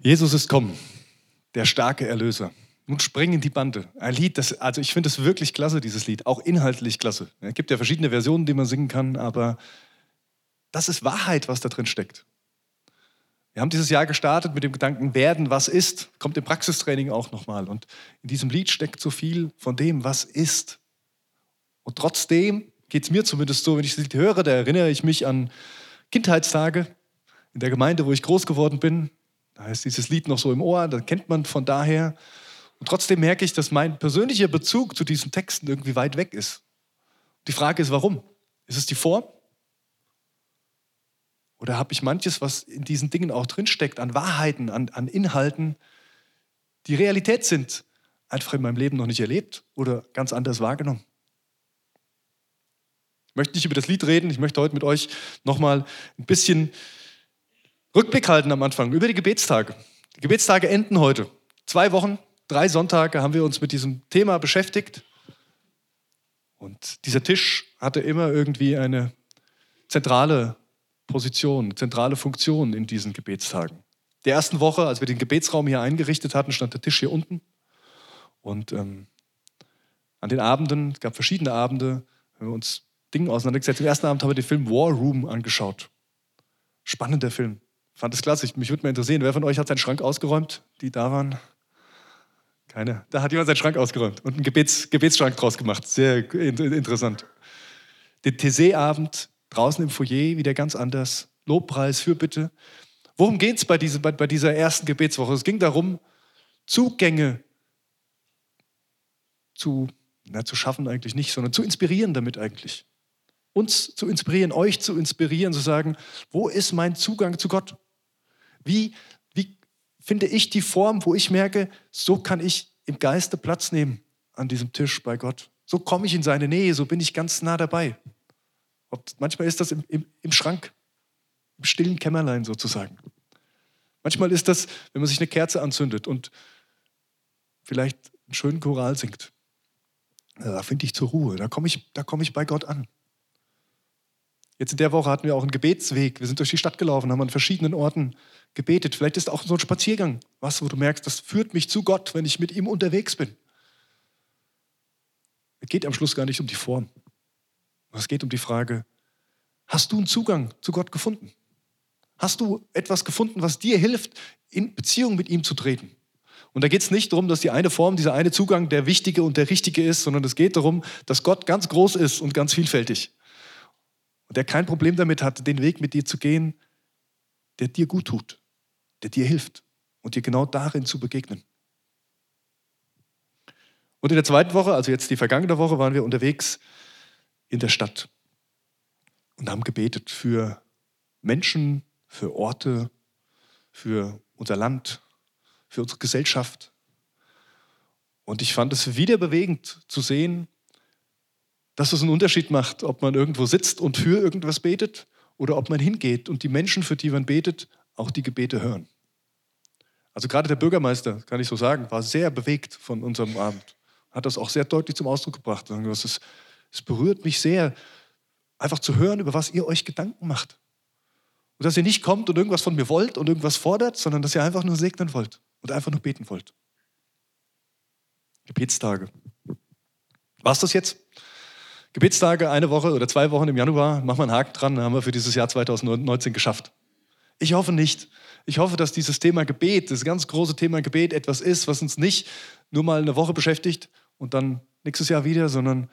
Jesus ist kommen, der starke Erlöser. Nun springen die Bande. Ein Lied, das, also ich finde es wirklich klasse, dieses Lied, auch inhaltlich klasse. Es gibt ja verschiedene Versionen, die man singen kann, aber das ist Wahrheit, was da drin steckt. Wir haben dieses Jahr gestartet mit dem Gedanken, werden, was ist, kommt im Praxistraining auch nochmal. Und in diesem Lied steckt so viel von dem, was ist. Und trotzdem geht es mir zumindest so, wenn ich das Lied höre, da erinnere ich mich an Kindheitstage in der Gemeinde, wo ich groß geworden bin. Da ist dieses Lied noch so im Ohr, das kennt man von daher. Und trotzdem merke ich, dass mein persönlicher Bezug zu diesen Texten irgendwie weit weg ist. Die Frage ist, warum? Ist es die Form? Oder habe ich manches, was in diesen Dingen auch drinsteckt, an Wahrheiten, an, an Inhalten, die Realität sind, einfach in meinem Leben noch nicht erlebt oder ganz anders wahrgenommen? Ich möchte nicht über das Lied reden, ich möchte heute mit euch nochmal ein bisschen Rückblick halten am Anfang über die Gebetstage. Die Gebetstage enden heute. Zwei Wochen, drei Sonntage haben wir uns mit diesem Thema beschäftigt. Und dieser Tisch hatte immer irgendwie eine zentrale Position, zentrale Funktion in diesen Gebetstagen. Der ersten Woche, als wir den Gebetsraum hier eingerichtet hatten, stand der Tisch hier unten. Und ähm, an den Abenden, es gab verschiedene Abende, haben wir uns Dinge auseinandergesetzt. Im ersten Abend haben wir den Film War Room angeschaut. Spannender Film. Fand es klasse. Mich würde mal interessieren, wer von euch hat seinen Schrank ausgeräumt, die da waren? Keine. Da hat jemand seinen Schrank ausgeräumt und einen Gebets, Gebetsschrank draus gemacht. Sehr interessant. Den Thésée-Abend draußen im Foyer wieder ganz anders. Lobpreis, Fürbitte. Worum geht es bei, bei, bei dieser ersten Gebetswoche? Es ging darum, Zugänge zu, na, zu schaffen eigentlich nicht, sondern zu inspirieren damit eigentlich. Uns zu inspirieren, euch zu inspirieren, zu sagen, wo ist mein Zugang zu Gott? Wie, wie finde ich die Form, wo ich merke, so kann ich im Geiste Platz nehmen an diesem Tisch bei Gott? So komme ich in seine Nähe, so bin ich ganz nah dabei. Manchmal ist das im, im, im Schrank, im stillen Kämmerlein sozusagen. Manchmal ist das, wenn man sich eine Kerze anzündet und vielleicht einen schönen Choral singt. Da finde ich zur Ruhe, da komme ich, komm ich bei Gott an. Jetzt in der Woche hatten wir auch einen Gebetsweg. Wir sind durch die Stadt gelaufen, haben an verschiedenen Orten gebetet. Vielleicht ist auch so ein Spaziergang was, wo du merkst, das führt mich zu Gott, wenn ich mit ihm unterwegs bin. Es geht am Schluss gar nicht um die Form. Es geht um die Frage, hast du einen Zugang zu Gott gefunden? Hast du etwas gefunden, was dir hilft, in Beziehung mit ihm zu treten? Und da geht es nicht darum, dass die eine Form, dieser eine Zugang der wichtige und der richtige ist, sondern es geht darum, dass Gott ganz groß ist und ganz vielfältig. Und der kein Problem damit hat, den Weg mit dir zu gehen, der dir gut tut, der dir hilft und dir genau darin zu begegnen. Und in der zweiten Woche, also jetzt die vergangene Woche, waren wir unterwegs in der Stadt und haben gebetet für Menschen, für Orte, für unser Land, für unsere Gesellschaft. Und ich fand es wieder bewegend zu sehen, dass es einen Unterschied macht, ob man irgendwo sitzt und für irgendwas betet oder ob man hingeht und die Menschen, für die man betet, auch die Gebete hören. Also gerade der Bürgermeister, kann ich so sagen, war sehr bewegt von unserem Abend. Hat das auch sehr deutlich zum Ausdruck gebracht. Es, es berührt mich sehr, einfach zu hören, über was ihr euch Gedanken macht. Und dass ihr nicht kommt und irgendwas von mir wollt und irgendwas fordert, sondern dass ihr einfach nur segnen wollt und einfach nur beten wollt. Gebetstage. War es das jetzt? Gebetstage, eine Woche oder zwei Wochen im Januar, machen wir einen Haken dran, haben wir für dieses Jahr 2019 geschafft. Ich hoffe nicht. Ich hoffe, dass dieses Thema Gebet, das ganz große Thema Gebet, etwas ist, was uns nicht nur mal eine Woche beschäftigt und dann nächstes Jahr wieder, sondern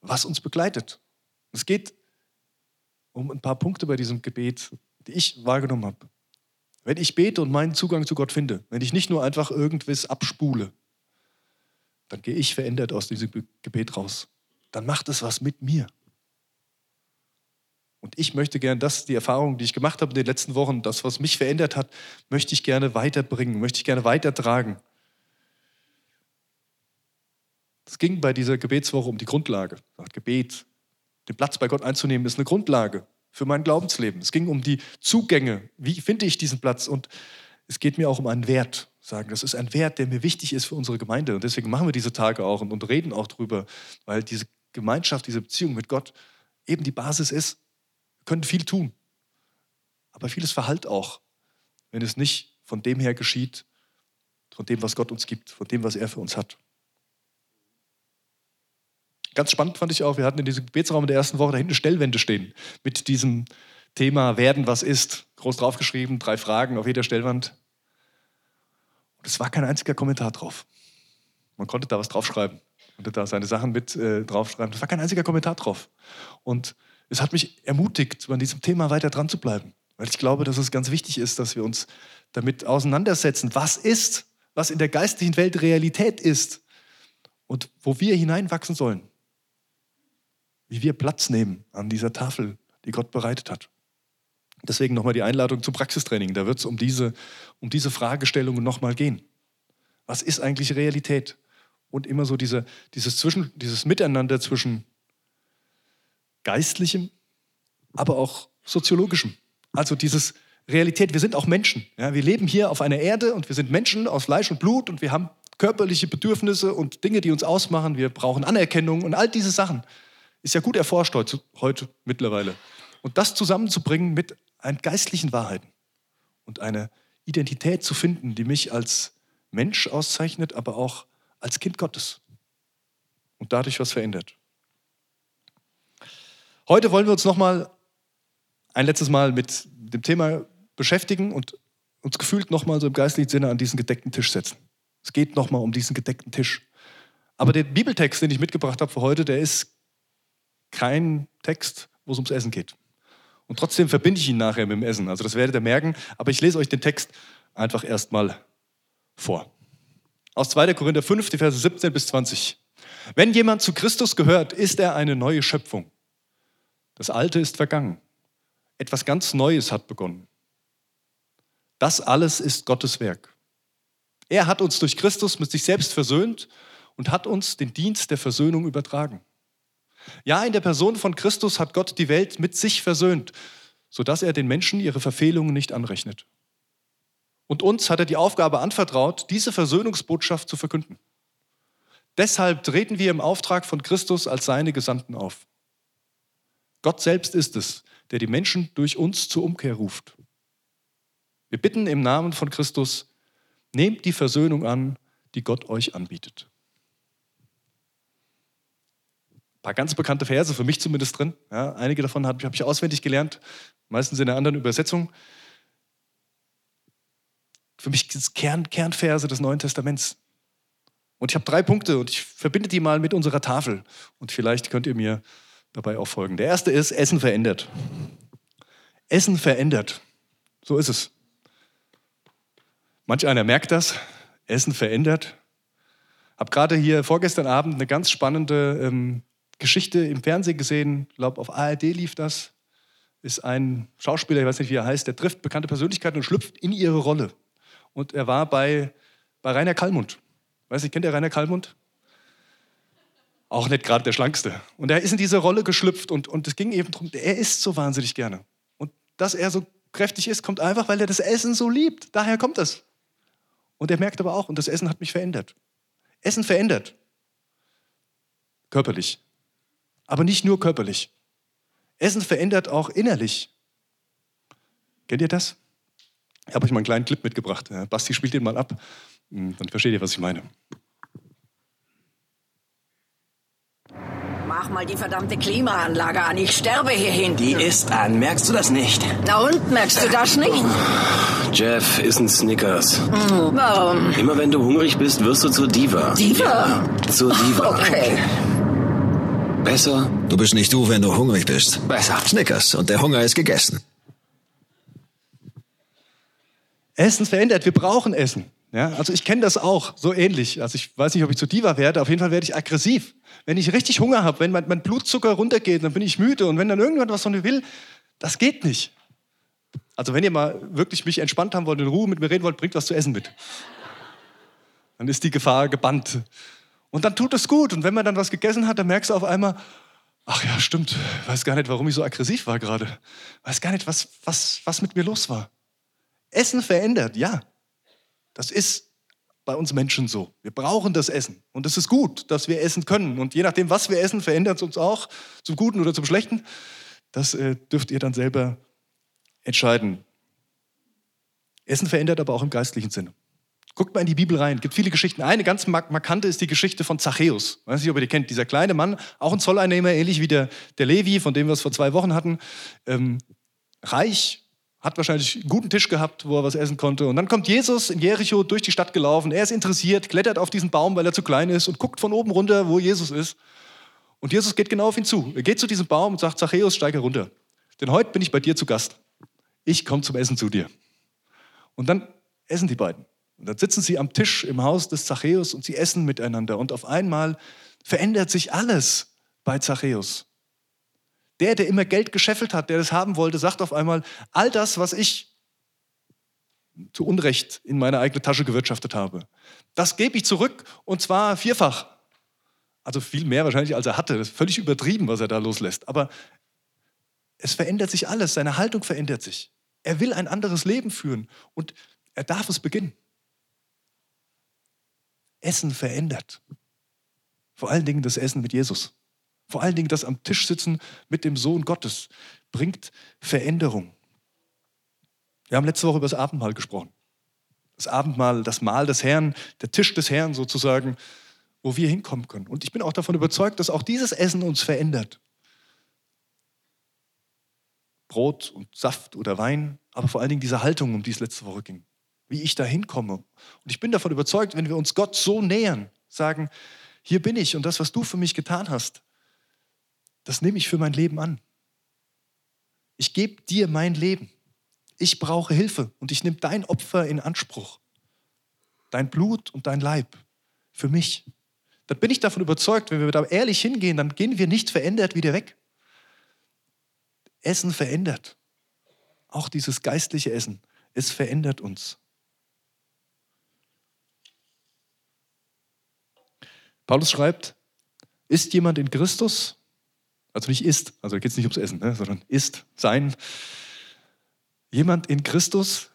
was uns begleitet. Es geht um ein paar Punkte bei diesem Gebet, die ich wahrgenommen habe. Wenn ich bete und meinen Zugang zu Gott finde, wenn ich nicht nur einfach irgendwas abspule, dann gehe ich verändert aus diesem Gebet raus dann macht es was mit mir. Und ich möchte gerne das, die Erfahrung, die ich gemacht habe in den letzten Wochen, das, was mich verändert hat, möchte ich gerne weiterbringen, möchte ich gerne weitertragen. Es ging bei dieser Gebetswoche um die Grundlage. Gebet, den Platz bei Gott einzunehmen, ist eine Grundlage für mein Glaubensleben. Es ging um die Zugänge. Wie finde ich diesen Platz? Und es geht mir auch um einen Wert. Sagen, das ist ein Wert, der mir wichtig ist für unsere Gemeinde. Und deswegen machen wir diese Tage auch und, und reden auch drüber, weil diese Gemeinschaft, diese Beziehung mit Gott eben die Basis ist. Können viel tun, aber vieles verhallt auch, wenn es nicht von dem her geschieht, von dem, was Gott uns gibt, von dem, was er für uns hat. Ganz spannend fand ich auch, wir hatten in diesem Gebetsraum in der ersten Woche da hinten Stellwände stehen mit diesem Thema Werden, was ist, groß draufgeschrieben, drei Fragen auf jeder Stellwand. Und es war kein einziger Kommentar drauf. Man konnte da was draufschreiben, konnte da seine Sachen mit äh, draufschreiben. Es war kein einziger Kommentar drauf. Und es hat mich ermutigt, an diesem Thema weiter dran zu bleiben, weil ich glaube, dass es ganz wichtig ist, dass wir uns damit auseinandersetzen, was ist, was in der geistlichen Welt Realität ist und wo wir hineinwachsen sollen wie wir Platz nehmen an dieser Tafel, die Gott bereitet hat. Deswegen nochmal die Einladung zum Praxistraining. Da wird es um diese, um diese Fragestellungen nochmal gehen. Was ist eigentlich Realität? Und immer so diese, dieses, Zwischen, dieses Miteinander zwischen geistlichem, aber auch soziologischem. Also dieses Realität, wir sind auch Menschen. Ja, wir leben hier auf einer Erde und wir sind Menschen aus Fleisch und Blut und wir haben körperliche Bedürfnisse und Dinge, die uns ausmachen. Wir brauchen Anerkennung und all diese Sachen. Ist ja gut erforscht heute, heute mittlerweile. Und das zusammenzubringen mit geistlichen Wahrheiten und eine Identität zu finden, die mich als Mensch auszeichnet, aber auch als Kind Gottes und dadurch was verändert. Heute wollen wir uns nochmal ein letztes Mal mit dem Thema beschäftigen und uns gefühlt nochmal so im geistlichen Sinne an diesen gedeckten Tisch setzen. Es geht nochmal um diesen gedeckten Tisch. Aber der Bibeltext, den ich mitgebracht habe für heute, der ist kein Text, wo es ums Essen geht. Und trotzdem verbinde ich ihn nachher mit dem Essen. Also das werdet ihr merken. Aber ich lese euch den Text einfach erstmal vor. Aus 2. Korinther 5, die Verse 17 bis 20. Wenn jemand zu Christus gehört, ist er eine neue Schöpfung. Das Alte ist vergangen. Etwas ganz Neues hat begonnen. Das alles ist Gottes Werk. Er hat uns durch Christus mit sich selbst versöhnt und hat uns den Dienst der Versöhnung übertragen. Ja, in der Person von Christus hat Gott die Welt mit sich versöhnt, sodass er den Menschen ihre Verfehlungen nicht anrechnet. Und uns hat er die Aufgabe anvertraut, diese Versöhnungsbotschaft zu verkünden. Deshalb treten wir im Auftrag von Christus als seine Gesandten auf. Gott selbst ist es, der die Menschen durch uns zur Umkehr ruft. Wir bitten im Namen von Christus, nehmt die Versöhnung an, die Gott euch anbietet. Ein paar ganz bekannte Verse, für mich zumindest drin. Ja, einige davon habe hab ich auswendig gelernt, meistens in der anderen Übersetzung. Für mich sind es Kern, Kernverse des Neuen Testaments. Und ich habe drei Punkte und ich verbinde die mal mit unserer Tafel. Und vielleicht könnt ihr mir dabei auch folgen. Der erste ist, Essen verändert. Essen verändert. So ist es. Manch einer merkt das. Essen verändert. Habe gerade hier vorgestern Abend eine ganz spannende ähm, Geschichte im Fernsehen gesehen, ich glaube auf ARD lief das, ist ein Schauspieler, ich weiß nicht, wie er heißt, der trifft bekannte Persönlichkeiten und schlüpft in ihre Rolle. Und er war bei, bei Rainer Kallmund. Weiß ich, kennt ihr Rainer Kallmund? Auch nicht gerade der Schlankste. Und er ist in diese Rolle geschlüpft und, und es ging eben darum, er isst so wahnsinnig gerne. Und dass er so kräftig ist, kommt einfach, weil er das Essen so liebt. Daher kommt das. Und er merkt aber auch, und das Essen hat mich verändert. Essen verändert. Körperlich aber nicht nur körperlich. Essen verändert auch innerlich. Kennt ihr das? Ich habe euch mal einen kleinen Clip mitgebracht. Basti spielt den mal ab, hm, dann versteht ihr, was ich meine. Mal die verdammte Klimaanlage an, ich sterbe hier hinten. Die ist an, merkst du das nicht? Na und, merkst du das nicht? Jeff, ist ein Snickers. Hm, warum? Immer wenn du hungrig bist, wirst du zur Diva. Diva? Ja, zur Diva. Okay. Besser? Du bist nicht du, wenn du hungrig bist. Besser. Snickers und der Hunger ist gegessen. Essen verändert, wir brauchen Essen. Ja, also ich kenne das auch, so ähnlich. Also ich weiß nicht, ob ich zu Diva werde, auf jeden Fall werde ich aggressiv. Wenn ich richtig Hunger habe, wenn mein, mein, Blutzucker runtergeht, dann bin ich müde. Und wenn dann irgendjemand was von mir will, das geht nicht. Also wenn ihr mal wirklich mich entspannt haben wollt, in Ruhe mit mir reden wollt, bringt was zu essen mit. Dann ist die Gefahr gebannt. Und dann tut es gut. Und wenn man dann was gegessen hat, dann merkst du auf einmal, ach ja, stimmt, weiß gar nicht, warum ich so aggressiv war gerade. Weiß gar nicht, was, was, was mit mir los war. Essen verändert, ja. Das ist bei uns Menschen so. Wir brauchen das Essen. Und es ist gut, dass wir essen können. Und je nachdem, was wir essen, verändert es uns auch zum Guten oder zum Schlechten. Das äh, dürft ihr dann selber entscheiden. Essen verändert aber auch im geistlichen Sinne. Guckt mal in die Bibel rein. Es gibt viele Geschichten. Eine ganz markante ist die Geschichte von Zachäus. Ich weiß nicht, ob ihr die kennt. Dieser kleine Mann, auch ein Zolleinnehmer, ähnlich wie der, der Levi, von dem wir es vor zwei Wochen hatten. Ähm, reich, hat wahrscheinlich einen guten Tisch gehabt, wo er was essen konnte. Und dann kommt Jesus in Jericho durch die Stadt gelaufen. Er ist interessiert, klettert auf diesen Baum, weil er zu klein ist und guckt von oben runter, wo Jesus ist. Und Jesus geht genau auf ihn zu. Er geht zu diesem Baum und sagt, Zachäus, steige runter. Denn heute bin ich bei dir zu Gast. Ich komme zum Essen zu dir. Und dann essen die beiden. Und dann sitzen sie am Tisch im Haus des Zachäus und sie essen miteinander. Und auf einmal verändert sich alles bei Zachäus. Der, der immer Geld gescheffelt hat, der das haben wollte, sagt auf einmal, all das, was ich zu Unrecht in meine eigene Tasche gewirtschaftet habe, das gebe ich zurück und zwar vierfach. Also viel mehr wahrscheinlich, als er hatte. Das ist völlig übertrieben, was er da loslässt. Aber es verändert sich alles, seine Haltung verändert sich. Er will ein anderes Leben führen und er darf es beginnen. Essen verändert. Vor allen Dingen das Essen mit Jesus. Vor allen Dingen das am Tisch sitzen mit dem Sohn Gottes bringt Veränderung. Wir haben letzte Woche über das Abendmahl gesprochen. Das Abendmahl, das Mahl des Herrn, der Tisch des Herrn sozusagen, wo wir hinkommen können. Und ich bin auch davon überzeugt, dass auch dieses Essen uns verändert. Brot und Saft oder Wein, aber vor allen Dingen diese Haltung, um die es letzte Woche ging wie ich da hinkomme. Und ich bin davon überzeugt, wenn wir uns Gott so nähern, sagen, hier bin ich und das, was du für mich getan hast, das nehme ich für mein Leben an. Ich gebe dir mein Leben. Ich brauche Hilfe und ich nehme dein Opfer in Anspruch. Dein Blut und dein Leib für mich. Dann bin ich davon überzeugt, wenn wir da ehrlich hingehen, dann gehen wir nicht verändert wieder weg. Essen verändert. Auch dieses geistliche Essen, es verändert uns. Paulus schreibt, ist jemand in Christus, also nicht ist, also geht es nicht ums Essen, ne, sondern ist, sein, jemand in Christus,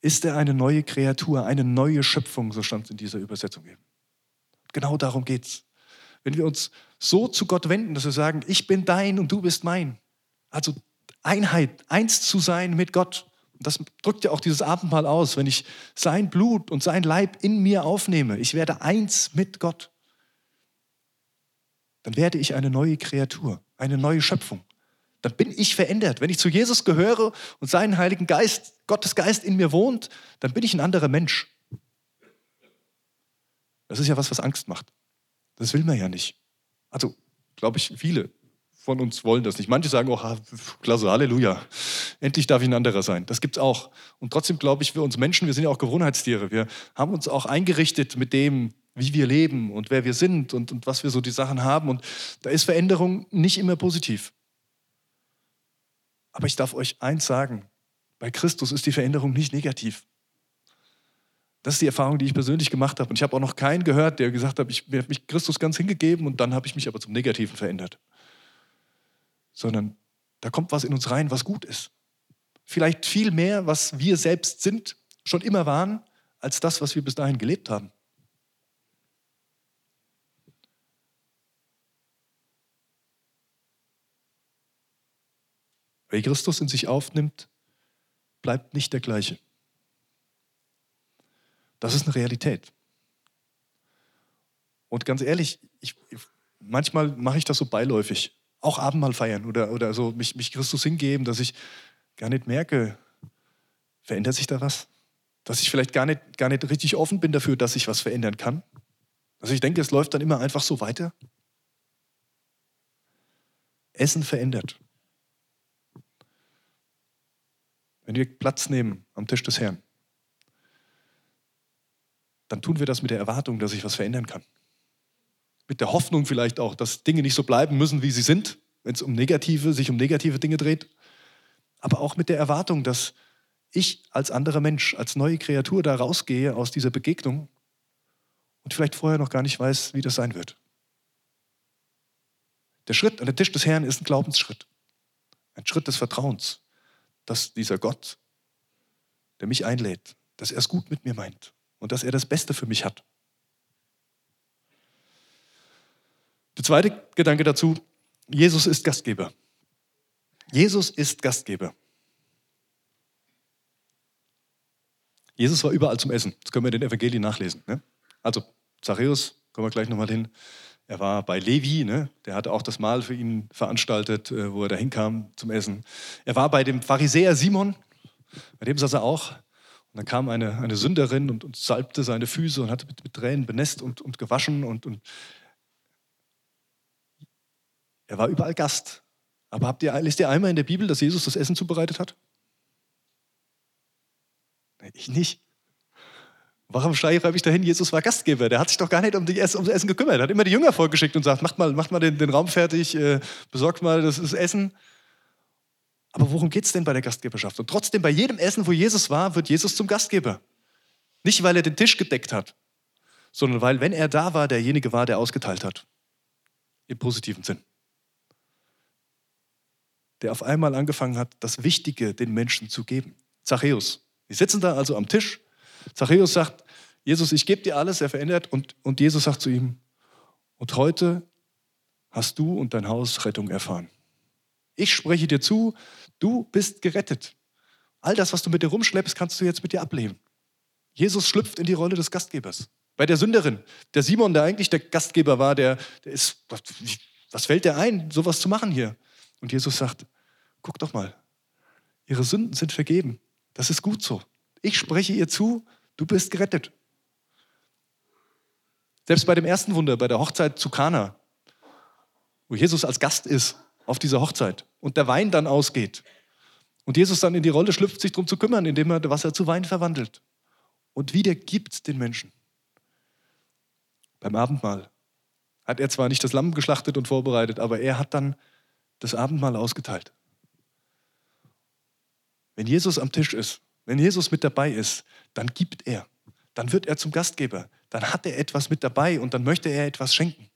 ist er eine neue Kreatur, eine neue Schöpfung, so stand es in dieser Übersetzung eben. Genau darum geht es. Wenn wir uns so zu Gott wenden, dass wir sagen, ich bin dein und du bist mein, also Einheit, eins zu sein mit Gott, das drückt ja auch dieses Abendmahl aus, wenn ich sein Blut und sein Leib in mir aufnehme. Ich werde eins mit Gott dann werde ich eine neue Kreatur, eine neue Schöpfung. Dann bin ich verändert. Wenn ich zu Jesus gehöre und seinen Heiligen Geist, Gottes Geist in mir wohnt, dann bin ich ein anderer Mensch. Das ist ja was, was Angst macht. Das will man ja nicht. Also, glaube ich, viele von uns wollen das nicht. Manche sagen, oh, klasse, Halleluja, endlich darf ich ein anderer sein. Das gibt es auch. Und trotzdem glaube ich, wir uns Menschen, wir sind ja auch Gewohnheitstiere. Wir haben uns auch eingerichtet mit dem, wie wir leben und wer wir sind und, und was wir so die Sachen haben. Und da ist Veränderung nicht immer positiv. Aber ich darf euch eins sagen, bei Christus ist die Veränderung nicht negativ. Das ist die Erfahrung, die ich persönlich gemacht habe. Und ich habe auch noch keinen gehört, der gesagt hat, ich habe mich Christus ganz hingegeben und dann habe ich mich aber zum Negativen verändert. Sondern da kommt was in uns rein, was gut ist. Vielleicht viel mehr, was wir selbst sind, schon immer waren, als das, was wir bis dahin gelebt haben. Wer Christus in sich aufnimmt, bleibt nicht der gleiche. Das ist eine Realität. Und ganz ehrlich, ich, manchmal mache ich das so beiläufig. Auch Abendmahl feiern oder, oder so mich, mich Christus hingeben, dass ich gar nicht merke, verändert sich da was? Dass ich vielleicht gar nicht, gar nicht richtig offen bin dafür, dass ich was verändern kann. Also ich denke, es läuft dann immer einfach so weiter. Essen verändert. wenn wir Platz nehmen am Tisch des Herrn, dann tun wir das mit der Erwartung, dass sich was verändern kann. Mit der Hoffnung vielleicht auch, dass Dinge nicht so bleiben müssen, wie sie sind, wenn es um negative, sich um negative Dinge dreht. Aber auch mit der Erwartung, dass ich als anderer Mensch, als neue Kreatur da rausgehe aus dieser Begegnung und vielleicht vorher noch gar nicht weiß, wie das sein wird. Der Schritt an den Tisch des Herrn ist ein Glaubensschritt, ein Schritt des Vertrauens dass dieser Gott, der mich einlädt, dass er es gut mit mir meint und dass er das Beste für mich hat. Der zweite Gedanke dazu, Jesus ist Gastgeber. Jesus ist Gastgeber. Jesus war überall zum Essen. Das können wir in den Evangelien nachlesen. Ne? Also Zachäus, kommen wir gleich nochmal hin. Er war bei Levi, ne? der hatte auch das Mahl für ihn veranstaltet, äh, wo er da hinkam zum Essen. Er war bei dem Pharisäer Simon, bei dem saß er auch. Und dann kam eine, eine Sünderin und, und salbte seine Füße und hatte mit, mit Tränen benässt und, und gewaschen. Und, und er war überall Gast. Aber habt ihr, lest ihr einmal in der Bibel, dass Jesus das Essen zubereitet hat? Ich nicht. Warum schreibe ich dahin, Jesus war Gastgeber? Der hat sich doch gar nicht um, die, um das Essen gekümmert. Er hat immer die Jünger vorgeschickt und sagt, macht mal, macht mal den, den Raum fertig, äh, besorgt mal das, das Essen. Aber worum geht es denn bei der Gastgeberschaft? Und trotzdem, bei jedem Essen, wo Jesus war, wird Jesus zum Gastgeber. Nicht, weil er den Tisch gedeckt hat, sondern weil, wenn er da war, derjenige war, der ausgeteilt hat. Im positiven Sinn. Der auf einmal angefangen hat, das Wichtige den Menschen zu geben. Zachäus. Die sitzen da also am Tisch Zachäus sagt, Jesus, ich gebe dir alles, er verändert. Und, und Jesus sagt zu ihm, und heute hast du und dein Haus Rettung erfahren. Ich spreche dir zu, du bist gerettet. All das, was du mit dir rumschleppst, kannst du jetzt mit dir ablehnen. Jesus schlüpft in die Rolle des Gastgebers. Bei der Sünderin, der Simon, der eigentlich der Gastgeber war, der, der ist, was fällt dir ein, sowas zu machen hier? Und Jesus sagt, guck doch mal, ihre Sünden sind vergeben. Das ist gut so. Ich spreche ihr zu, du bist gerettet. Selbst bei dem ersten Wunder, bei der Hochzeit zu Kana, wo Jesus als Gast ist auf dieser Hochzeit und der Wein dann ausgeht und Jesus dann in die Rolle schlüpft, sich darum zu kümmern, indem er Wasser zu Wein verwandelt und wieder gibt den Menschen. Beim Abendmahl hat er zwar nicht das Lamm geschlachtet und vorbereitet, aber er hat dann das Abendmahl ausgeteilt. Wenn Jesus am Tisch ist, wenn Jesus mit dabei ist, dann gibt er. Dann wird er zum Gastgeber. Dann hat er etwas mit dabei und dann möchte er etwas schenken.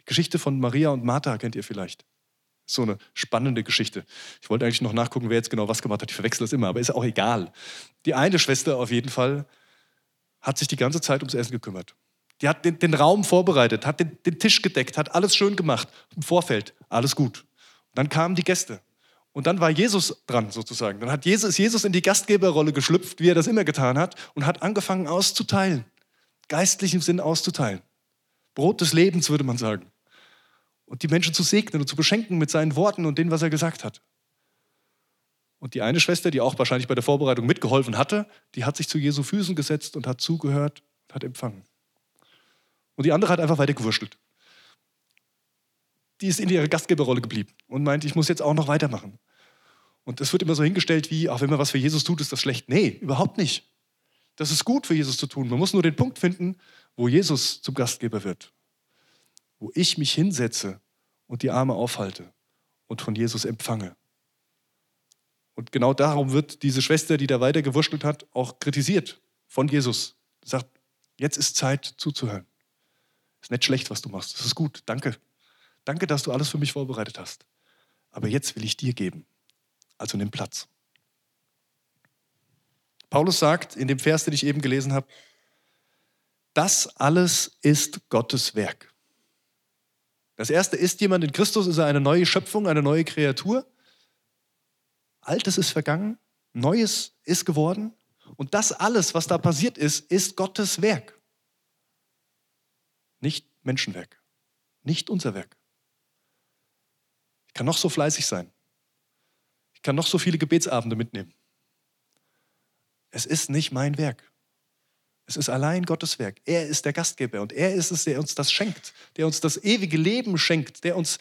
Die Geschichte von Maria und Martha kennt ihr vielleicht. So eine spannende Geschichte. Ich wollte eigentlich noch nachgucken, wer jetzt genau was gemacht hat. Ich verwechsel das immer, aber ist auch egal. Die eine Schwester auf jeden Fall hat sich die ganze Zeit ums Essen gekümmert. Die hat den, den Raum vorbereitet, hat den, den Tisch gedeckt, hat alles schön gemacht. Im Vorfeld, alles gut. Und dann kamen die Gäste. Und dann war Jesus dran sozusagen. Dann hat Jesus, Jesus in die Gastgeberrolle geschlüpft, wie er das immer getan hat, und hat angefangen auszuteilen. Geistlichen Sinn auszuteilen. Brot des Lebens, würde man sagen. Und die Menschen zu segnen und zu beschenken mit seinen Worten und dem, was er gesagt hat. Und die eine Schwester, die auch wahrscheinlich bei der Vorbereitung mitgeholfen hatte, die hat sich zu Jesu Füßen gesetzt und hat zugehört und hat empfangen. Und die andere hat einfach weiter gewurschtelt die ist in ihrer Gastgeberrolle geblieben und meint, ich muss jetzt auch noch weitermachen. Und es wird immer so hingestellt wie, auch wenn man was für Jesus tut, ist das schlecht. Nee, überhaupt nicht. Das ist gut für Jesus zu tun. Man muss nur den Punkt finden, wo Jesus zum Gastgeber wird. Wo ich mich hinsetze und die Arme aufhalte und von Jesus empfange. Und genau darum wird diese Schwester, die da weiter gewurschtelt hat, auch kritisiert von Jesus. Sagt, jetzt ist Zeit zuzuhören. Ist nicht schlecht, was du machst. Das ist gut. Danke. Danke, dass du alles für mich vorbereitet hast. Aber jetzt will ich dir geben. Also nimm Platz. Paulus sagt in dem Vers, den ich eben gelesen habe, das alles ist Gottes Werk. Das erste ist jemand in Christus, ist er eine neue Schöpfung, eine neue Kreatur. Altes ist vergangen, Neues ist geworden. Und das alles, was da passiert ist, ist Gottes Werk. Menschenwerk, nicht unser Werk. Ich kann noch so fleißig sein. Ich kann noch so viele Gebetsabende mitnehmen. Es ist nicht mein Werk. Es ist allein Gottes Werk. Er ist der Gastgeber und er ist es, der uns das schenkt, der uns das ewige Leben schenkt, der uns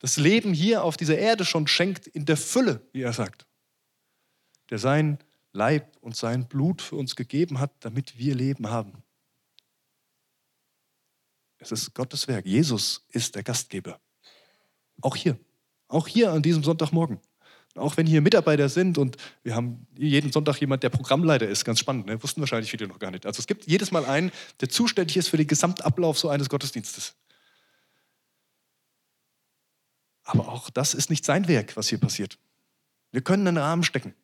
das Leben hier auf dieser Erde schon schenkt in der Fülle, wie er sagt. Der sein Leib und sein Blut für uns gegeben hat, damit wir Leben haben. Es ist Gottes Werk. Jesus ist der Gastgeber. Auch hier. Auch hier an diesem Sonntagmorgen. Auch wenn hier Mitarbeiter sind und wir haben jeden Sonntag jemand, der Programmleiter ist, ganz spannend, ne? wussten wahrscheinlich viele noch gar nicht. Also es gibt jedes Mal einen, der zuständig ist für den Gesamtablauf so eines Gottesdienstes. Aber auch das ist nicht sein Werk, was hier passiert. Wir können einen Rahmen stecken.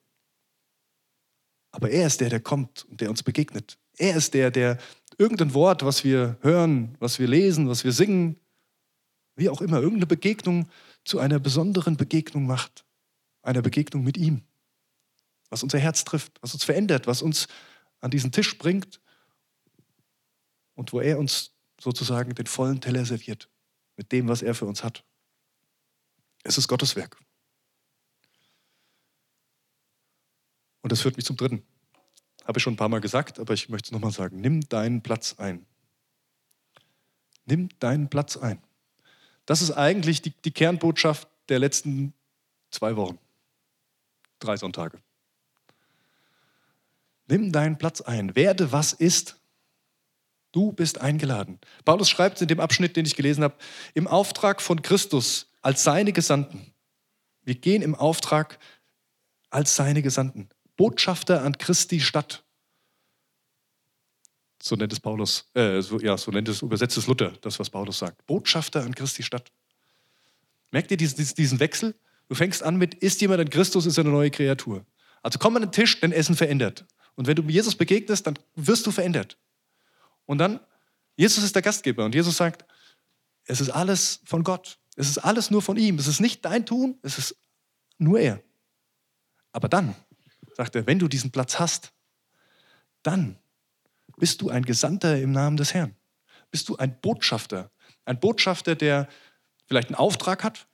Aber er ist der, der kommt und der uns begegnet. Er ist der, der irgendein Wort, was wir hören, was wir lesen, was wir singen, wie auch immer, irgendeine Begegnung zu einer besonderen Begegnung macht. Einer Begegnung mit ihm. was unser Herz trifft, was uns verändert, was uns an diesen Tisch bringt und wo er uns sozusagen den vollen Teller serviert mit dem, was er für uns hat. Es ist Gottes Werk. Und das führt mich zum dritten. Habe ich schon ein paar Mal gesagt, aber ich möchte es nochmal sagen. Nimm deinen Platz ein. Nimm deinen Platz ein. Das ist eigentlich die, die Kernbotschaft der letzten zwei Wochen. Drei Sonntage. Nimm deinen Platz ein. Werde was ist. Du bist eingeladen. Paulus schreibt in dem Abschnitt, den ich gelesen habe, im Auftrag von Christus als seine Gesandten. Wir gehen im Auftrag als seine Gesandten. Botschafter an Christi Stadt. So nennt es Paulus, äh, so, ja, so nennt es, übersetzt es Luther, das, was Paulus sagt. Botschafter an Christi Stadt. Merkt ihr diesen, diesen Wechsel? Du fängst an mit, ist jemand in Christus, ist er eine neue Kreatur. Also komm an den Tisch, dein Essen verändert. Und wenn du Jesus begegnest, dann wirst du verändert. Und dann, Jesus ist der Gastgeber und Jesus sagt, es ist alles von Gott. Es ist alles nur von ihm. Es ist nicht dein Tun, es ist nur er. Aber dann, sagt er, wenn du diesen Platz hast, dann bist du ein Gesandter im Namen des Herrn. Bist du ein Botschafter. Ein Botschafter, der vielleicht einen Auftrag hat,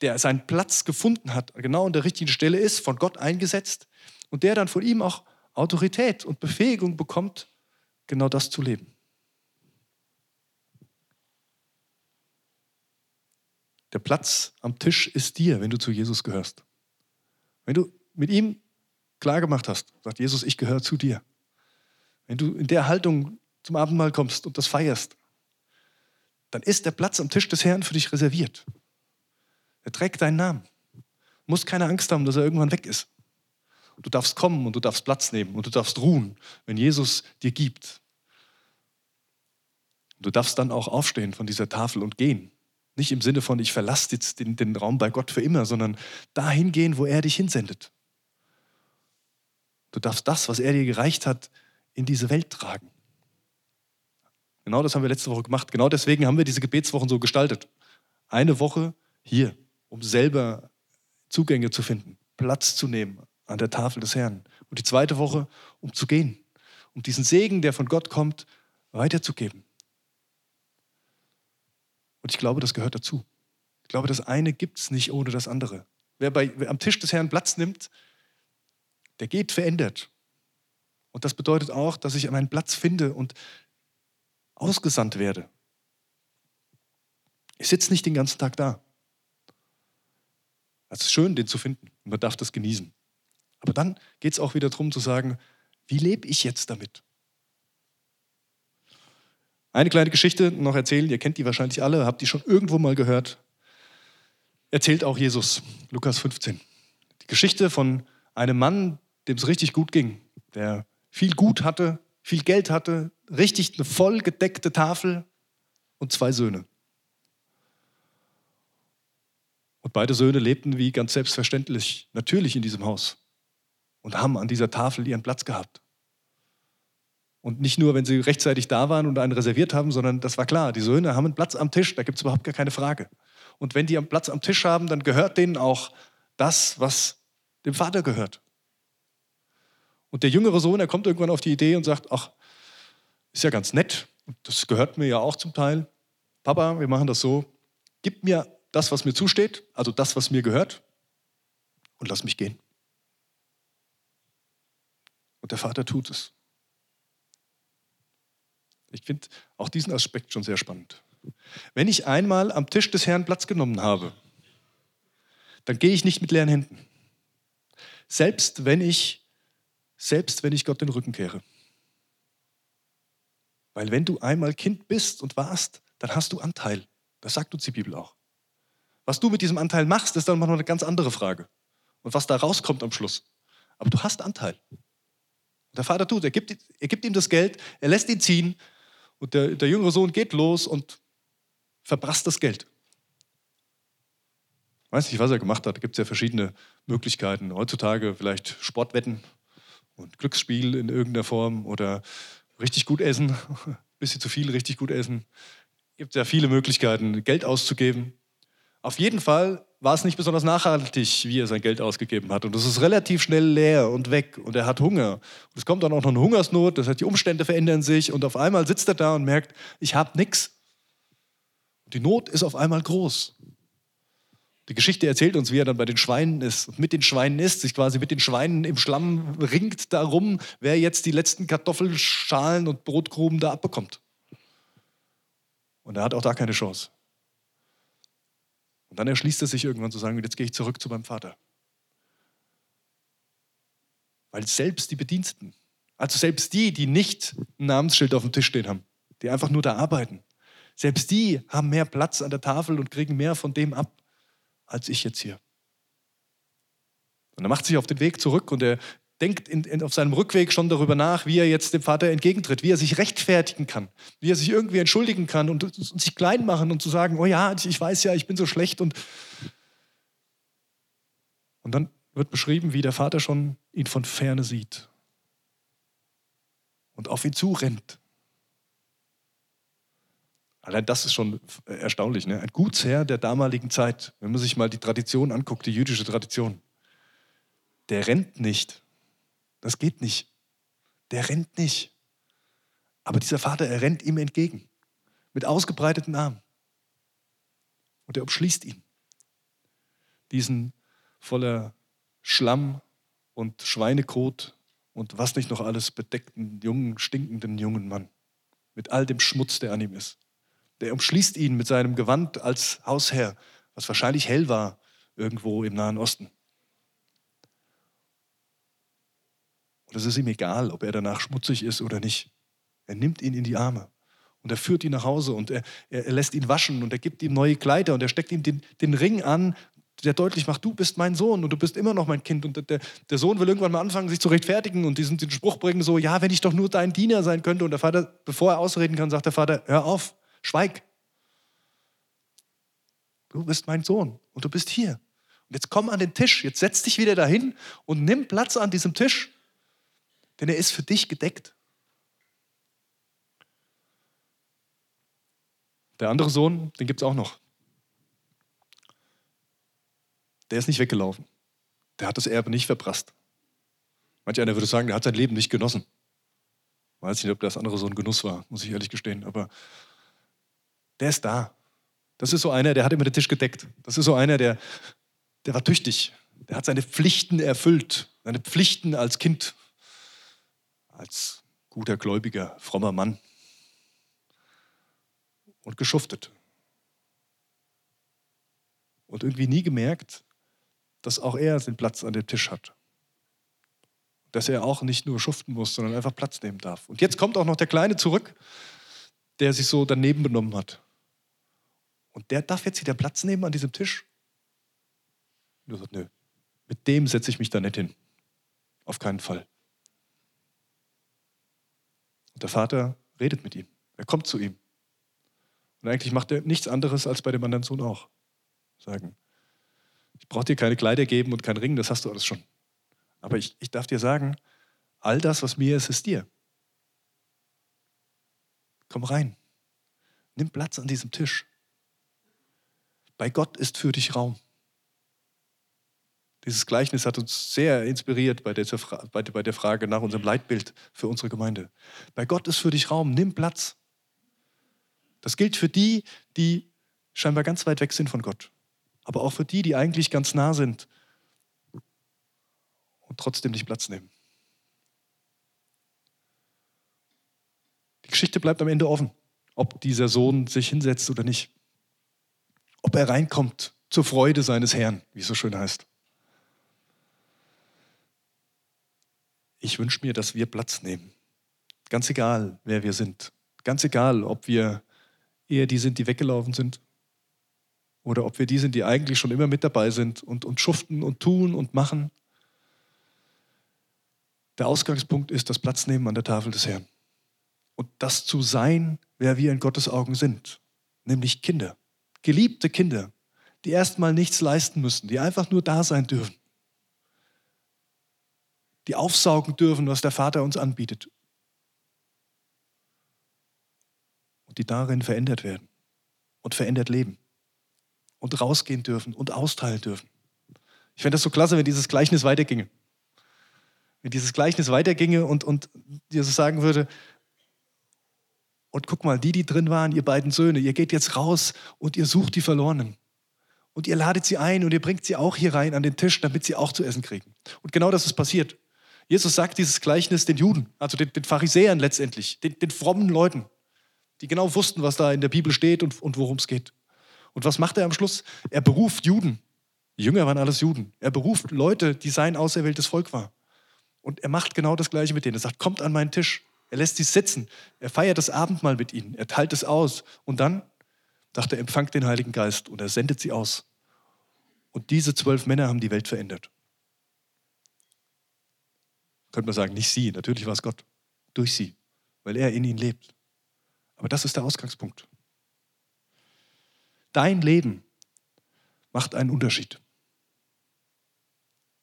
der seinen Platz gefunden hat, genau an der richtigen Stelle ist, von Gott eingesetzt und der dann von ihm auch Autorität und Befähigung bekommt, genau das zu leben. Der Platz am Tisch ist dir, wenn du zu Jesus gehörst. Wenn du mit ihm klargemacht hast, sagt Jesus, ich gehöre zu dir. Wenn du in der Haltung zum Abendmahl kommst und das feierst, dann ist der Platz am Tisch des Herrn für dich reserviert. Er trägt deinen Namen. Du musst keine Angst haben, dass er irgendwann weg ist. Du darfst kommen und du darfst Platz nehmen und du darfst ruhen, wenn Jesus dir gibt. Du darfst dann auch aufstehen von dieser Tafel und gehen. Nicht im Sinne von, ich verlasse jetzt den, den Raum bei Gott für immer, sondern dahin gehen, wo er dich hinsendet. Du darfst das, was er dir gereicht hat, in diese Welt tragen. Genau das haben wir letzte Woche gemacht. Genau deswegen haben wir diese Gebetswochen so gestaltet. Eine Woche hier, um selber Zugänge zu finden, Platz zu nehmen an der Tafel des Herrn. Und die zweite Woche, um zu gehen, um diesen Segen, der von Gott kommt, weiterzugeben. Und ich glaube, das gehört dazu. Ich glaube, das eine gibt es nicht ohne das andere. Wer, bei, wer am Tisch des Herrn Platz nimmt, der geht verändert. Und das bedeutet auch, dass ich meinen Platz finde und ausgesandt werde. Ich sitze nicht den ganzen Tag da. Es ist schön, den zu finden und man darf das genießen. Aber dann geht es auch wieder darum zu sagen, wie lebe ich jetzt damit? Eine kleine Geschichte noch erzählen, ihr kennt die wahrscheinlich alle, habt die schon irgendwo mal gehört. Erzählt auch Jesus, Lukas 15. Die Geschichte von einem Mann, dem es richtig gut ging, der viel Gut hatte, viel Geld hatte, richtig eine voll gedeckte Tafel und zwei Söhne. Und beide Söhne lebten wie ganz selbstverständlich, natürlich in diesem Haus und haben an dieser Tafel ihren Platz gehabt. Und nicht nur, wenn sie rechtzeitig da waren und einen reserviert haben, sondern das war klar, die Söhne haben einen Platz am Tisch, da gibt es überhaupt gar keine Frage. Und wenn die einen Platz am Tisch haben, dann gehört denen auch das, was dem Vater gehört. Und der jüngere Sohn, er kommt irgendwann auf die Idee und sagt, ach, ist ja ganz nett, das gehört mir ja auch zum Teil. Papa, wir machen das so, gib mir das, was mir zusteht, also das, was mir gehört, und lass mich gehen. Und der Vater tut es. Ich finde auch diesen Aspekt schon sehr spannend. Wenn ich einmal am Tisch des Herrn Platz genommen habe, dann gehe ich nicht mit leeren Händen. Selbst wenn ich, selbst wenn ich Gott den Rücken kehre. Weil wenn du einmal Kind bist und warst, dann hast du Anteil. Das sagt uns die Bibel auch. Was du mit diesem Anteil machst, ist dann noch eine ganz andere Frage. Und was da rauskommt am Schluss. Aber du hast Anteil. Und der Vater tut, er gibt, er gibt ihm das Geld, er lässt ihn ziehen und der, der jüngere Sohn geht los und verprasst das Geld. Weiß nicht, was er gemacht hat. Da gibt es ja verschiedene Möglichkeiten. Heutzutage vielleicht Sportwetten und Glücksspiel in irgendeiner Form oder richtig gut essen, ein bisschen zu viel richtig gut essen. Es gibt ja viele Möglichkeiten, Geld auszugeben. Auf jeden Fall war es nicht besonders nachhaltig, wie er sein Geld ausgegeben hat. Und es ist relativ schnell leer und weg und er hat Hunger. Und es kommt dann auch noch eine Hungersnot, das heißt, die Umstände verändern sich und auf einmal sitzt er da und merkt, ich habe nichts. Die Not ist auf einmal groß. Die Geschichte erzählt uns, wie er dann bei den Schweinen ist und mit den Schweinen ist, sich quasi mit den Schweinen im Schlamm ringt darum, wer jetzt die letzten Kartoffelschalen und Brotgruben da abbekommt. Und er hat auch da keine Chance. Und dann erschließt er sich irgendwann zu sagen, jetzt gehe ich zurück zu meinem Vater. Weil selbst die Bediensteten, also selbst die, die nicht ein Namensschild auf dem Tisch stehen haben, die einfach nur da arbeiten, selbst die haben mehr Platz an der Tafel und kriegen mehr von dem ab, als ich jetzt hier. Und er macht sich auf den Weg zurück und er denkt in, in, auf seinem Rückweg schon darüber nach, wie er jetzt dem Vater entgegentritt, wie er sich rechtfertigen kann, wie er sich irgendwie entschuldigen kann und, und sich klein machen und zu sagen, oh ja, ich weiß ja, ich bin so schlecht und und dann wird beschrieben, wie der Vater schon ihn von ferne sieht und auf ihn zurennt Allein das ist schon erstaunlich. Ne? Ein Gutsherr der damaligen Zeit, wenn man sich mal die Tradition anguckt, die jüdische Tradition, der rennt nicht. Das geht nicht. Der rennt nicht. Aber dieser Vater, er rennt ihm entgegen mit ausgebreiteten Armen. Und er umschließt ihn. Diesen voller Schlamm und Schweinekot und was nicht noch alles bedeckten, jungen, stinkenden jungen Mann. Mit all dem Schmutz, der an ihm ist. Der umschließt ihn mit seinem Gewand als Hausherr, was wahrscheinlich hell war irgendwo im Nahen Osten. Und es ist ihm egal, ob er danach schmutzig ist oder nicht. Er nimmt ihn in die Arme und er führt ihn nach Hause und er, er, lässt ihn waschen und er gibt ihm neue Kleider und er steckt ihm den, den Ring an, der deutlich macht, du bist mein Sohn und du bist immer noch mein Kind. Und der, der Sohn will irgendwann mal anfangen, sich zu rechtfertigen und diesen, diesen Spruch bringen, so, ja, wenn ich doch nur dein Diener sein könnte. Und der Vater, bevor er ausreden kann, sagt der Vater, hör auf, Schweig. Du bist mein Sohn und du bist hier. Und jetzt komm an den Tisch, jetzt setz dich wieder dahin und nimm Platz an diesem Tisch, denn er ist für dich gedeckt. Der andere Sohn, den gibt es auch noch. Der ist nicht weggelaufen. Der hat das Erbe nicht verprasst. Manch einer würde sagen, der hat sein Leben nicht genossen. Weiß nicht, ob das andere Sohn Genuss war, muss ich ehrlich gestehen. Aber der ist da. Das ist so einer, der hat immer den Tisch gedeckt. Das ist so einer, der, der war tüchtig. Der hat seine Pflichten erfüllt. Seine Pflichten als Kind, als guter, gläubiger, frommer Mann. Und geschuftet. Und irgendwie nie gemerkt, dass auch er den Platz an dem Tisch hat. Dass er auch nicht nur schuften muss, sondern einfach Platz nehmen darf. Und jetzt kommt auch noch der Kleine zurück, der sich so daneben benommen hat. Und der darf jetzt wieder Platz nehmen an diesem Tisch? Und er sagt, nö, mit dem setze ich mich da nicht hin. Auf keinen Fall. Und der Vater redet mit ihm. Er kommt zu ihm. Und eigentlich macht er nichts anderes als bei dem anderen Sohn auch. Sagen, ich brauche dir keine Kleider geben und keinen Ring, das hast du alles schon. Aber ich, ich darf dir sagen, all das, was mir ist, ist dir. Komm rein. Nimm Platz an diesem Tisch. Bei Gott ist für dich Raum. Dieses Gleichnis hat uns sehr inspiriert bei der, Frage nach unserem Leitbild für unsere Gemeinde. Bei Gott ist für dich Raum, nimm Platz. Das gilt für die, die scheinbar ganz weit weg sind von Gott, aber auch für die, die eigentlich ganz nah sind und trotzdem nicht Platz nehmen. Die Geschichte bleibt am Ende offen, ob dieser Sohn sich hinsetzt oder nicht ob er reinkommt zur Freude seines Herrn, wie es so schön heißt. Ich wünsche mir, dass wir Platz nehmen. Ganz egal, wer wir sind. Ganz egal, ob wir eher die sind, die weggelaufen sind oder ob wir die sind, die eigentlich schon immer mit dabei sind und, und schuften und tun und machen. Der Ausgangspunkt ist das Platznehmen an der Tafel des Herrn. Und das zu sein, wer wir in Gottes Augen sind, nämlich Kinder geliebte Kinder, die erstmal nichts leisten müssen, die einfach nur da sein dürfen, die aufsaugen dürfen, was der Vater uns anbietet und die darin verändert werden und verändert leben und rausgehen dürfen und austeilen dürfen. Ich fände das so klasse, wenn dieses Gleichnis weiterginge. Wenn dieses Gleichnis weiterginge und, und Jesus sagen würde, und guck mal, die, die drin waren, ihr beiden Söhne, ihr geht jetzt raus und ihr sucht die Verlorenen. Und ihr ladet sie ein und ihr bringt sie auch hier rein an den Tisch, damit sie auch zu essen kriegen. Und genau das ist passiert. Jesus sagt dieses Gleichnis den Juden, also den, den Pharisäern letztendlich, den, den, frommen Leuten, die genau wussten, was da in der Bibel steht und, und worum es geht. Und was macht er am Schluss? Er beruft Juden. Die Jünger waren alles Juden. Er beruft Leute, die sein auserwähltes Volk war. Und er macht genau das Gleiche mit denen. Er sagt, kommt an meinen Tisch. Er lässt sie sitzen. Er feiert das Abendmahl mit ihnen. Er teilt es aus. Und dann sagt er, empfangt den Heiligen Geist und er sendet sie aus. Und diese zwölf Männer haben die Welt verändert. Könnte man sagen, nicht sie, natürlich war es Gott. Durch sie, weil er in ihnen lebt. Aber das ist der Ausgangspunkt. Dein Leben macht einen Unterschied.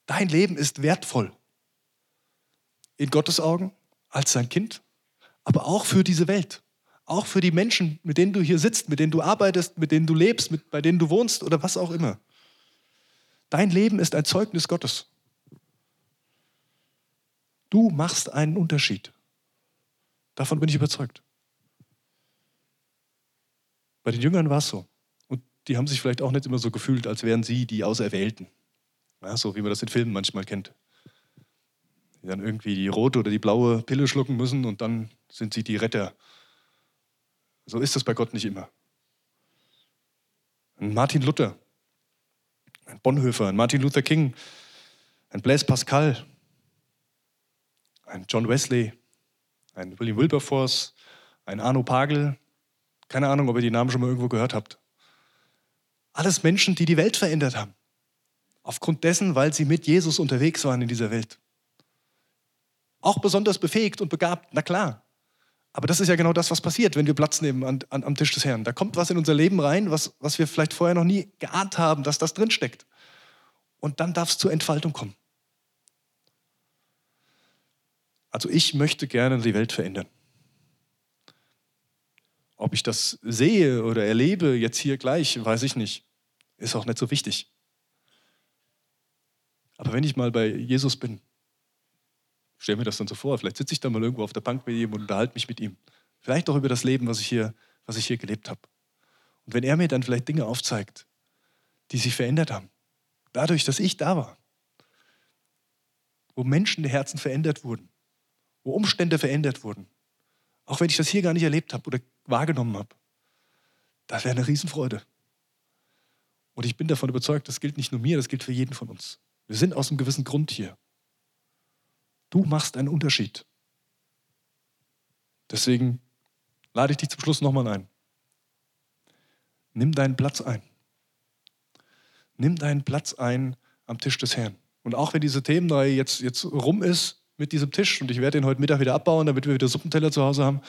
Dein Leben ist wertvoll. In Gottes Augen als sein Kind, aber auch für diese Welt. Auch für die Menschen, mit denen du hier sitzt, mit denen du arbeitest, mit denen du lebst, mit, bei denen du wohnst oder was auch immer. Dein Leben ist ein Zeugnis Gottes. Du machst einen Unterschied. Davon bin ich überzeugt. Bei den Jüngern war es so. Und die haben sich vielleicht auch nicht immer so gefühlt, als wären sie die Auserwählten. Ja, so wie man das in Filmen manchmal kennt die dann irgendwie die rote oder die blaue Pille schlucken müssen und dann sind sie die Retter. So ist das bei Gott nicht immer. Ein Martin Luther, ein Bonhoeffer, ein Martin Luther King, ein Blaise Pascal, ein John Wesley, ein William Wilberforce, ein Arno Pagel, keine Ahnung, ob ihr die Namen schon mal irgendwo gehört habt. Alles Menschen, die die Welt verändert haben. Aufgrund dessen, weil sie mit Jesus unterwegs waren in dieser Welt. Auch besonders befähigt und begabt, na klar. Aber das ist ja genau das, was passiert, wenn wir Platz nehmen an, an, am Tisch des Herrn. Da kommt was in unser Leben rein, was, was wir vielleicht vorher noch nie geahnt haben, dass das drinsteckt. Und dann darf es zur Entfaltung kommen. Also ich möchte gerne die Welt verändern. Ob ich das sehe oder erlebe, jetzt hier gleich, weiß ich nicht. Ist auch nicht so wichtig. Aber wenn ich mal bei Jesus bin, stelle mir das dann so vor. Vielleicht sitze ich dann mal irgendwo auf der Bank mit ihm und unterhalte mich mit ihm. Vielleicht auch über das Leben, was ich hier, was ich hier gelebt habe. Und wenn er mir dann vielleicht Dinge aufzeigt, die sich verändert haben, dadurch, dass ich da war, wo Menschen der Herzen verändert wurden, wo Umstände verändert wurden, auch wenn ich das hier gar nicht erlebt habe oder wahrgenommen habe, das wäre eine Riesenfreude. Und ich bin davon überzeugt, das gilt nicht nur mir, das gilt für jeden von uns. Wir sind aus einem gewissen Grund hier. Du machst einen Unterschied. Deswegen lade ich dich zum Schluss nochmal ein. Nimm deinen Platz ein. Nimm deinen Platz ein am Tisch des Herrn. Und auch wenn diese Themenreihe jetzt, jetzt rum ist mit diesem Tisch, und ich werde den heute Mittag wieder abbauen, damit wir wieder Suppenteller zu Hause haben,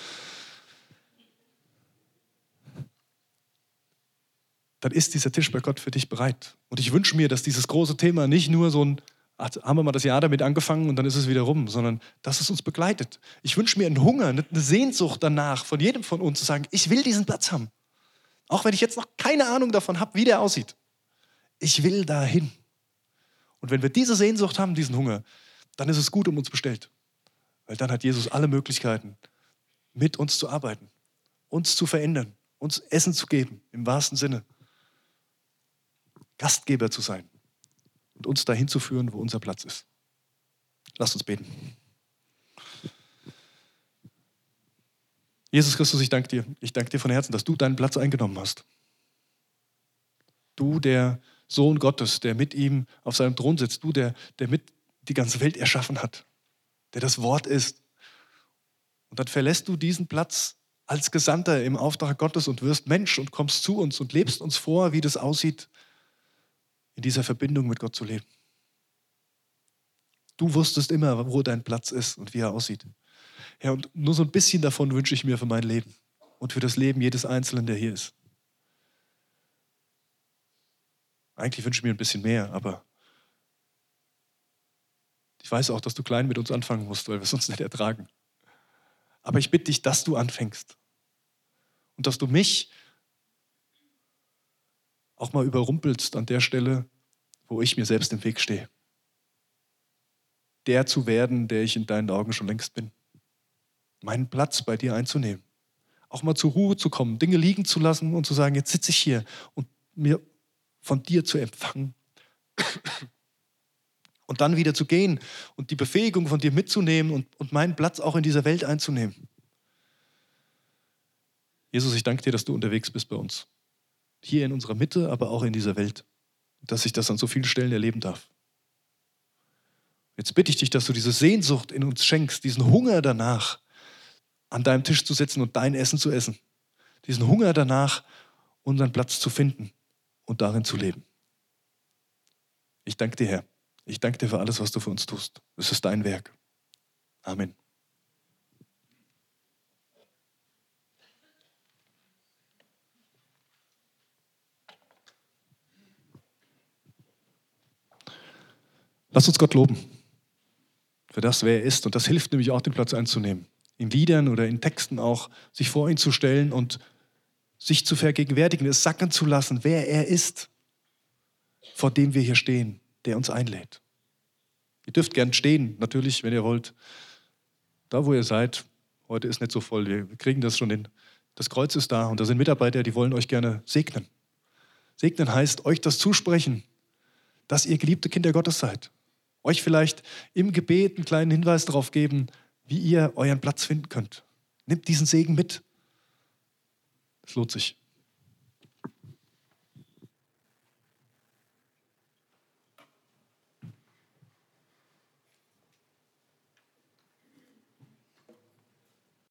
dann ist dieser Tisch bei Gott für dich bereit. Und ich wünsche mir, dass dieses große Thema nicht nur so ein haben wir mal das Jahr damit angefangen und dann ist es wieder rum, sondern dass es uns begleitet. Ich wünsche mir einen Hunger, eine Sehnsucht danach von jedem von uns zu sagen, ich will diesen Platz haben. Auch wenn ich jetzt noch keine Ahnung davon habe, wie der aussieht. Ich will dahin. Und wenn wir diese Sehnsucht haben, diesen Hunger, dann ist es gut um uns bestellt. Weil dann hat Jesus alle Möglichkeiten, mit uns zu arbeiten, uns zu verändern, uns Essen zu geben, im wahrsten Sinne. Gastgeber zu sein und uns dahin zu führen, wo unser Platz ist. Lasst uns beten. Jesus Christus, ich danke dir. Ich danke dir von Herzen, dass du deinen Platz eingenommen hast. Du, der Sohn Gottes, der mit ihm auf seinem Thron sitzt, du, der, der mit die ganze Welt erschaffen hat, der das Wort ist. Und dann verlässt du diesen Platz als Gesandter im Auftrag Gottes und wirst Mensch und kommst zu uns und lebst uns vor, wie das aussieht, in dieser Verbindung mit Gott zu leben. Du wusstest immer, wo dein Platz ist und wie er aussieht. Ja, und nur so ein bisschen davon wünsche ich mir für mein Leben und für das Leben jedes Einzelnen, der hier ist. Eigentlich wünsche ich mir ein bisschen mehr, aber ich weiß auch, dass du klein mit uns anfangen musst, weil wir es uns nicht ertragen. Aber ich bitte dich, dass du anfängst und dass du mich auch mal überrumpelst an der Stelle, wo ich mir selbst im Weg stehe. Der zu werden, der ich in deinen Augen schon längst bin. Meinen Platz bei dir einzunehmen. Auch mal zur Ruhe zu kommen, Dinge liegen zu lassen und zu sagen, jetzt sitze ich hier und mir von dir zu empfangen. Und dann wieder zu gehen und die Befähigung von dir mitzunehmen und, und meinen Platz auch in dieser Welt einzunehmen. Jesus, ich danke dir, dass du unterwegs bist bei uns. Hier in unserer Mitte, aber auch in dieser Welt. Dass ich das an so vielen Stellen erleben darf. Jetzt bitte ich dich, dass du diese Sehnsucht in uns schenkst, diesen Hunger danach, an deinem Tisch zu sitzen und dein Essen zu essen. Diesen Hunger danach, unseren Platz zu finden und darin zu leben. Ich danke dir, Herr. Ich danke dir für alles, was du für uns tust. Es ist dein Werk. Amen. Lass uns Gott loben für das, wer er ist. Und das hilft nämlich auch, den Platz einzunehmen. In Liedern oder in Texten auch, sich vor ihn zu stellen und sich zu vergegenwärtigen, es sacken zu lassen, wer er ist, vor dem wir hier stehen, der uns einlädt. Ihr dürft gern stehen, natürlich, wenn ihr wollt. Da, wo ihr seid, heute ist nicht so voll, wir kriegen das schon hin. Das Kreuz ist da und da sind Mitarbeiter, die wollen euch gerne segnen. Segnen heißt, euch das zusprechen, dass ihr geliebte Kinder Gottes seid euch vielleicht im Gebet einen kleinen Hinweis darauf geben, wie ihr euren Platz finden könnt. Nehmt diesen Segen mit. Es lohnt sich.